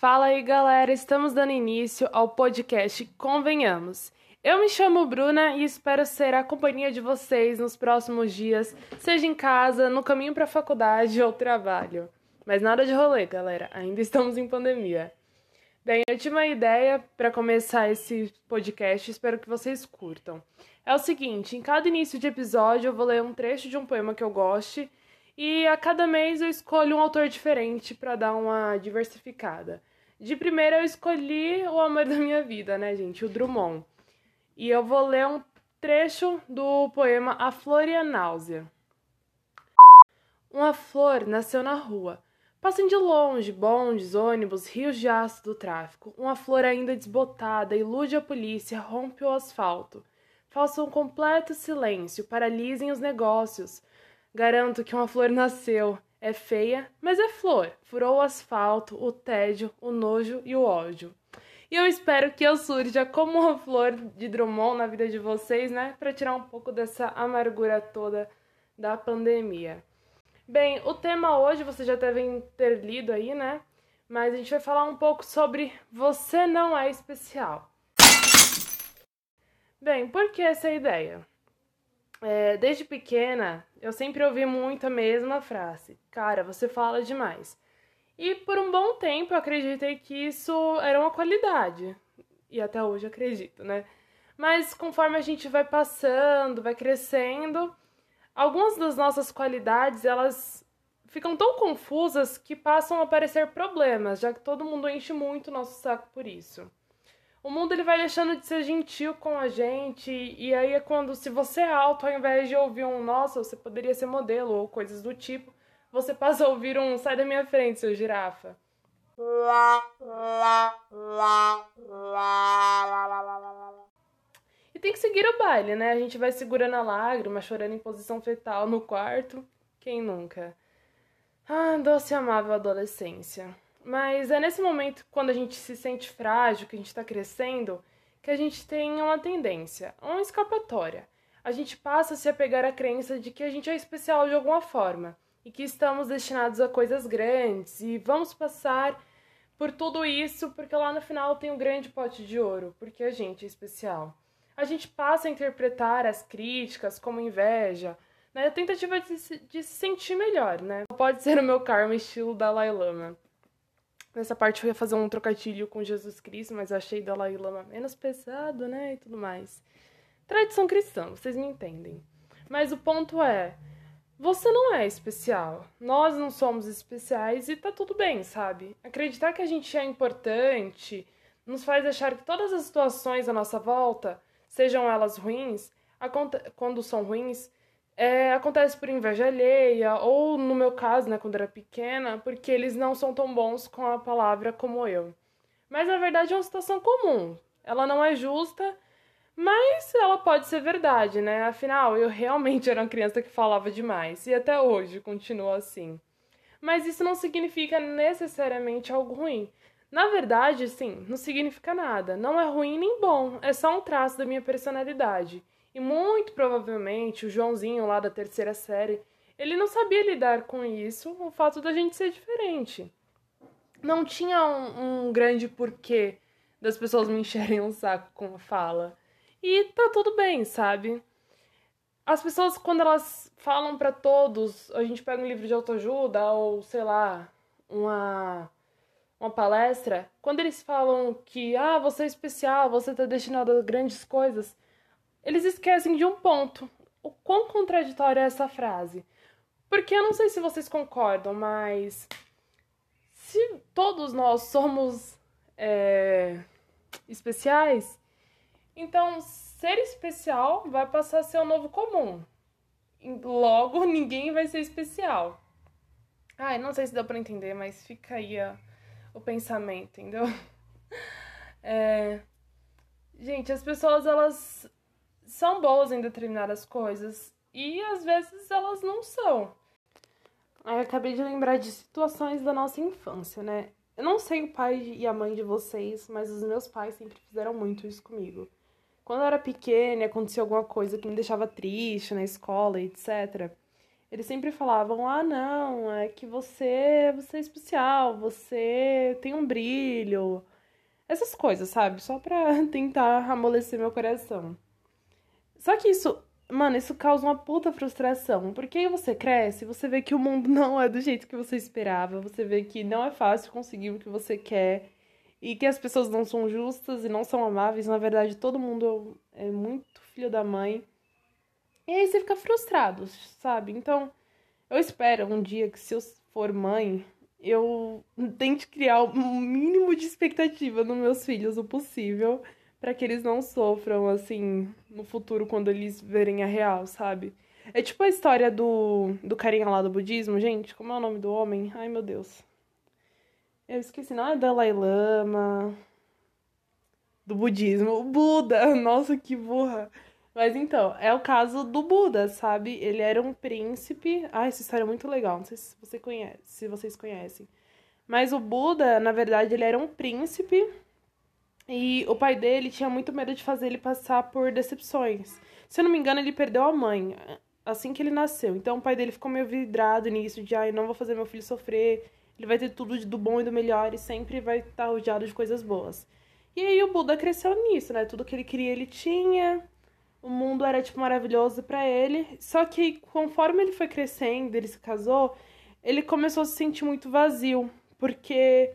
Fala aí, galera! Estamos dando início ao podcast Convenhamos. Eu me chamo Bruna e espero ser a companhia de vocês nos próximos dias, seja em casa, no caminho para a faculdade ou trabalho. Mas nada de rolê, galera, ainda estamos em pandemia. Bem, eu tive uma ideia para começar esse podcast, espero que vocês curtam. É o seguinte: em cada início de episódio eu vou ler um trecho de um poema que eu goste e a cada mês eu escolho um autor diferente para dar uma diversificada. De primeira eu escolhi o amor da minha vida, né, gente? O Drummond. E eu vou ler um trecho do poema A Flor e a Náusea. Uma flor nasceu na rua. Passem de longe bondes, ônibus, rios de aço do tráfico. Uma flor ainda desbotada ilude a polícia, rompe o asfalto. Faça um completo silêncio, paralisem os negócios. Garanto que uma flor nasceu. É feia, mas é flor. Furou o asfalto, o tédio, o nojo e o ódio. E eu espero que eu surja como uma flor de Drummond na vida de vocês, né? Para tirar um pouco dessa amargura toda da pandemia. Bem, o tema hoje vocês já devem ter lido aí, né? Mas a gente vai falar um pouco sobre Você Não É Especial. Bem, por que essa ideia? É, desde pequena, eu sempre ouvi muito a mesma frase: Cara, você fala demais. E por um bom tempo eu acreditei que isso era uma qualidade. E até hoje acredito, né? Mas conforme a gente vai passando, vai crescendo, algumas das nossas qualidades, elas ficam tão confusas que passam a aparecer problemas, já que todo mundo enche muito o nosso saco por isso o mundo ele vai deixando de ser gentil com a gente e aí é quando se você é alto ao invés de ouvir um nossa você poderia ser modelo ou coisas do tipo você passa a ouvir um sai da minha frente seu girafa e tem que seguir o baile né? A gente vai segurando a lágrima chorando em posição fetal no quarto. Quem nunca? Ah doce amável adolescência mas é nesse momento, quando a gente se sente frágil, que a gente está crescendo, que a gente tem uma tendência, uma escapatória. A gente passa a se apegar à crença de que a gente é especial de alguma forma e que estamos destinados a coisas grandes e vamos passar por tudo isso porque lá no final tem um grande pote de ouro, porque a gente é especial. A gente passa a interpretar as críticas como inveja, né? tentativa de se, de se sentir melhor, né? Pode ser o meu karma estilo Dalai Lama. Nessa parte eu ia fazer um trocadilho com Jesus Cristo, mas achei Dalai Lama menos pesado, né? E tudo mais. Tradição cristã, vocês me entendem. Mas o ponto é: você não é especial. Nós não somos especiais e tá tudo bem, sabe? Acreditar que a gente é importante nos faz achar que todas as situações à nossa volta, sejam elas ruins, quando são ruins, é, acontece por inveja alheia, ou no meu caso, né, quando era pequena, porque eles não são tão bons com a palavra como eu. Mas na verdade é uma situação comum. Ela não é justa, mas ela pode ser verdade, né? Afinal, eu realmente era uma criança que falava demais e até hoje continuo assim. Mas isso não significa necessariamente algo ruim. Na verdade, sim, não significa nada. Não é ruim nem bom, é só um traço da minha personalidade. E muito provavelmente o Joãozinho lá da terceira série, ele não sabia lidar com isso, o fato da gente ser diferente. Não tinha um, um grande porquê das pessoas me encherem um saco com a fala. E tá tudo bem, sabe? As pessoas, quando elas falam para todos, a gente pega um livro de autoajuda ou, sei lá, uma, uma palestra, quando eles falam que, ah, você é especial, você tá destinado a grandes coisas, eles esquecem de um ponto. O quão contraditória é essa frase? Porque eu não sei se vocês concordam, mas se todos nós somos é, especiais, então ser especial vai passar a ser o novo comum. Logo, ninguém vai ser especial. Ai, não sei se dá pra entender, mas fica aí o pensamento, entendeu? É... Gente, as pessoas elas são boas em determinadas coisas e às vezes elas não são. Aí eu acabei de lembrar de situações da nossa infância, né? Eu não sei o pai e a mãe de vocês, mas os meus pais sempre fizeram muito isso comigo. Quando eu era pequena acontecia alguma coisa que me deixava triste na escola, etc., eles sempre falavam: "Ah, não, é que você, você é especial, você tem um brilho". Essas coisas, sabe? Só pra tentar amolecer meu coração. Só que isso, mano, isso causa uma puta frustração, porque aí você cresce, você vê que o mundo não é do jeito que você esperava, você vê que não é fácil conseguir o que você quer e que as pessoas não são justas e não são amáveis, na verdade todo mundo é muito filho da mãe. E aí você fica frustrado, sabe? Então, eu espero um dia que se eu for mãe, eu tente criar o mínimo de expectativa nos meus filhos, o possível, para que eles não sofram assim no futuro quando eles verem a real, sabe? É tipo a história do, do carinha lá do budismo, gente. Como é o nome do homem? Ai, meu Deus. Eu esqueci, não é Dalai Lama. Do budismo. O Buda! Nossa, que burra! Mas então, é o caso do Buda, sabe? Ele era um príncipe. Ah, essa história é muito legal. Não sei se você conhece, se vocês conhecem. Mas o Buda, na verdade, ele era um príncipe e o pai dele tinha muito medo de fazer ele passar por decepções. Se eu não me engano, ele perdeu a mãe assim que ele nasceu. Então o pai dele ficou meio vidrado nisso de, ai, não vou fazer meu filho sofrer. Ele vai ter tudo do bom e do melhor e sempre vai estar rodeado de coisas boas. E aí o Buda cresceu nisso, né? Tudo que ele queria ele tinha o mundo era tipo maravilhoso para ele. Só que conforme ele foi crescendo, ele se casou, ele começou a se sentir muito vazio, porque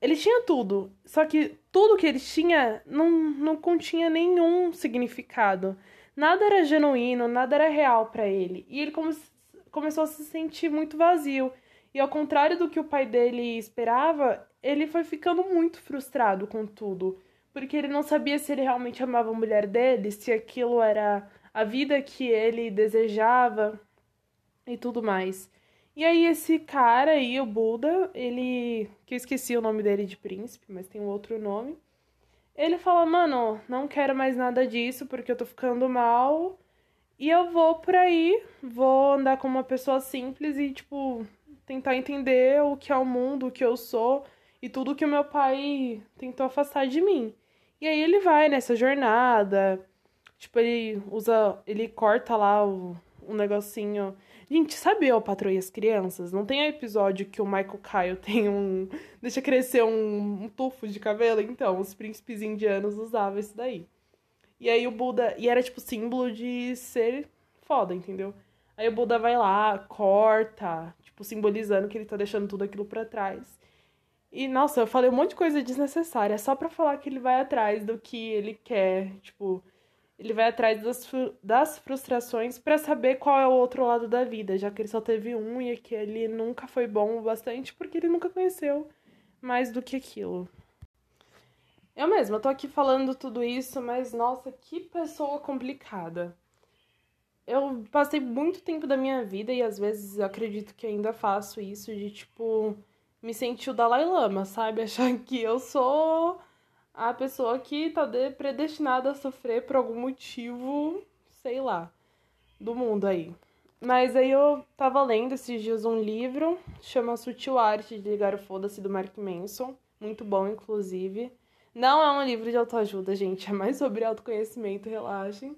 ele tinha tudo, só que tudo que ele tinha não, não continha nenhum significado. Nada era genuíno, nada era real para ele. E ele come, começou a se sentir muito vazio. E ao contrário do que o pai dele esperava, ele foi ficando muito frustrado com tudo porque ele não sabia se ele realmente amava a mulher dele, se aquilo era a vida que ele desejava e tudo mais. E aí esse cara aí, o Buda, ele, que eu esqueci o nome dele de príncipe, mas tem um outro nome. Ele fala: "Mano, não quero mais nada disso porque eu tô ficando mal e eu vou por aí, vou andar como uma pessoa simples e tipo tentar entender o que é o mundo, o que eu sou e tudo que o meu pai tentou afastar de mim. E aí ele vai nessa jornada. Tipo, ele usa. Ele corta lá o, negocinho. Gente, sabe o Patroa e as Crianças? Não tem episódio que o Michael Kyle tem um. Deixa crescer um, um tufo de cabelo? Então, os príncipes indianos usavam isso daí. E aí o Buda. E era tipo símbolo de ser foda, entendeu? Aí o Buda vai lá, corta, tipo, simbolizando que ele tá deixando tudo aquilo para trás. E, nossa, eu falei um monte de coisa desnecessária só pra falar que ele vai atrás do que ele quer. Tipo, ele vai atrás das, das frustrações para saber qual é o outro lado da vida, já que ele só teve um e que ele nunca foi bom o bastante porque ele nunca conheceu mais do que aquilo. Eu mesma, tô aqui falando tudo isso, mas nossa, que pessoa complicada. Eu passei muito tempo da minha vida e às vezes acredito que ainda faço isso de tipo me sentir o Dalai Lama, sabe? Achar que eu sou a pessoa que tá predestinada a sofrer por algum motivo, sei lá, do mundo aí. Mas aí eu tava lendo esses dias um livro, chama Sutil Arte de Ligar o Foda-se, do Mark Manson. Muito bom, inclusive. Não é um livro de autoajuda, gente, é mais sobre autoconhecimento, relaxem.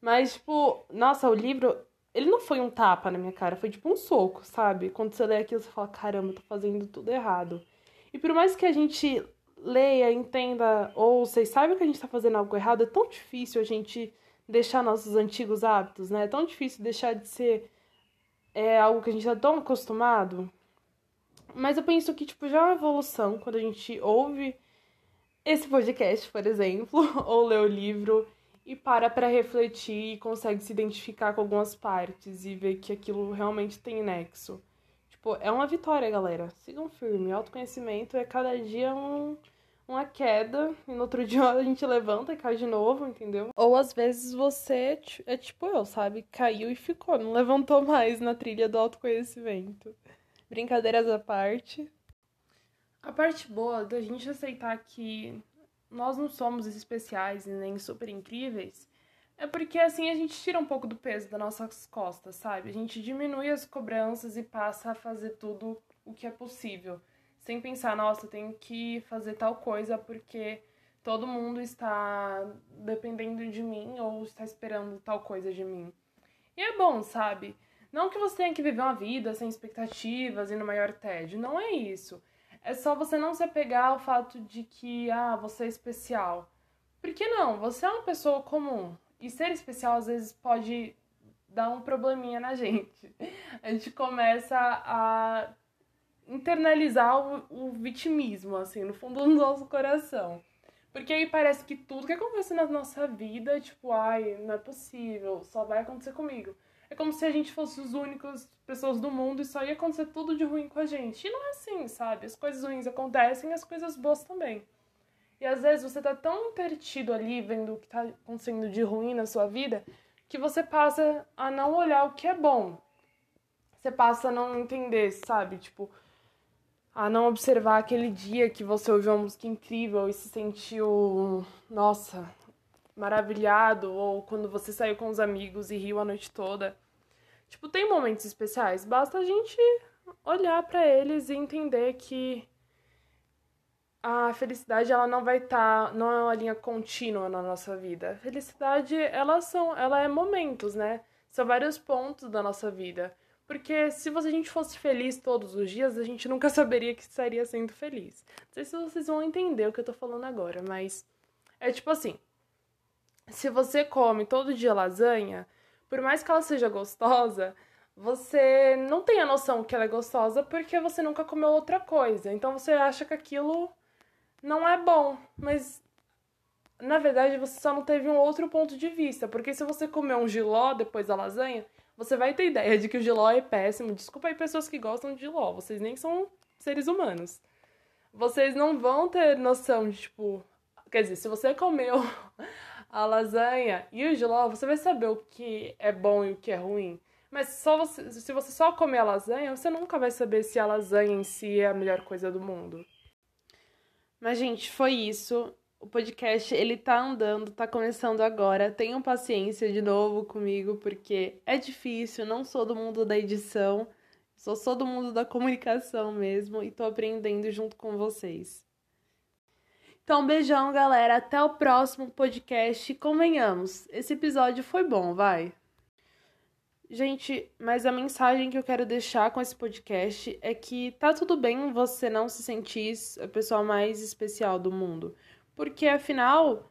Mas, tipo, nossa, o livro ele não foi um tapa na minha cara, foi tipo um soco, sabe? Quando você lê aquilo, você fala: caramba, tô fazendo tudo errado. E por mais que a gente leia, entenda, ouça e saiba que a gente tá fazendo algo errado, é tão difícil a gente deixar nossos antigos hábitos, né? É tão difícil deixar de ser é, algo que a gente tá tão acostumado. Mas eu penso que, tipo, já é uma evolução quando a gente ouve esse podcast, por exemplo, ou lê o livro e para para refletir e consegue se identificar com algumas partes e ver que aquilo realmente tem nexo. Tipo, é uma vitória, galera. Sigam firme. Autoconhecimento é cada dia um, uma queda e no outro dia a gente levanta e cai de novo, entendeu? Ou às vezes você é tipo eu, sabe? Caiu e ficou, não levantou mais na trilha do autoconhecimento. Brincadeiras à parte. A parte boa da gente aceitar que nós não somos especiais e nem super incríveis, é porque assim a gente tira um pouco do peso das nossas costas, sabe? A gente diminui as cobranças e passa a fazer tudo o que é possível, sem pensar, nossa, tenho que fazer tal coisa porque todo mundo está dependendo de mim ou está esperando tal coisa de mim. E é bom, sabe? Não que você tenha que viver uma vida sem expectativas e no maior tédio. Não é isso. É só você não se apegar ao fato de que, ah, você é especial. Por que não? Você é uma pessoa comum. E ser especial às vezes pode dar um probleminha na gente. A gente começa a internalizar o, o vitimismo, assim, no fundo do nosso coração. Porque aí parece que tudo que acontece na nossa vida, tipo, ai, não é possível, só vai acontecer comigo. É como se a gente fosse os únicos pessoas do mundo e só ia acontecer tudo de ruim com a gente. E não é assim, sabe? As coisas ruins acontecem as coisas boas também. E às vezes você tá tão perdido ali vendo o que tá acontecendo de ruim na sua vida que você passa a não olhar o que é bom. Você passa a não entender, sabe? Tipo, a não observar aquele dia que você ouviu uma música incrível e se sentiu, nossa, maravilhado, ou quando você saiu com os amigos e riu a noite toda. Tipo, tem momentos especiais, basta a gente olhar para eles e entender que a felicidade ela não vai estar, tá, não é uma linha contínua na nossa vida. A felicidade, elas são, ela é momentos, né? São vários pontos da nossa vida. Porque se a gente fosse feliz todos os dias, a gente nunca saberia que estaria sendo feliz. Não sei se vocês vão entender o que eu tô falando agora, mas é tipo assim: se você come todo dia lasanha, por mais que ela seja gostosa, você não tem a noção que ela é gostosa porque você nunca comeu outra coisa. Então você acha que aquilo não é bom, mas na verdade você só não teve um outro ponto de vista, porque se você comer um giló depois da lasanha, você vai ter ideia de que o giló é péssimo. Desculpa aí pessoas que gostam de giló, vocês nem são seres humanos. Vocês não vão ter noção de tipo, quer dizer, se você comeu a lasanha e o giló, você vai saber o que é bom e o que é ruim. Mas só você, se você só comer a lasanha, você nunca vai saber se a lasanha em si é a melhor coisa do mundo. Mas, gente, foi isso. O podcast, ele tá andando, tá começando agora. Tenham paciência de novo comigo, porque é difícil, não sou do mundo da edição, sou só do mundo da comunicação mesmo e tô aprendendo junto com vocês. Então, beijão, galera. Até o próximo podcast. Convenhamos, esse episódio foi bom, vai. Gente, mas a mensagem que eu quero deixar com esse podcast é que tá tudo bem você não se sentir a pessoa mais especial do mundo. Porque afinal,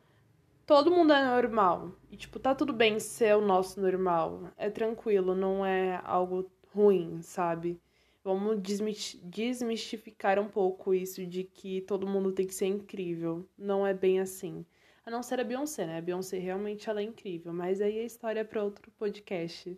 todo mundo é normal. E, tipo, tá tudo bem ser o nosso normal. É tranquilo, não é algo ruim, sabe? Vamos desmistificar um pouco isso de que todo mundo tem que ser incrível. Não é bem assim. A não ser a Beyoncé, né? A Beyoncé realmente ela é incrível, mas aí a história é para outro podcast.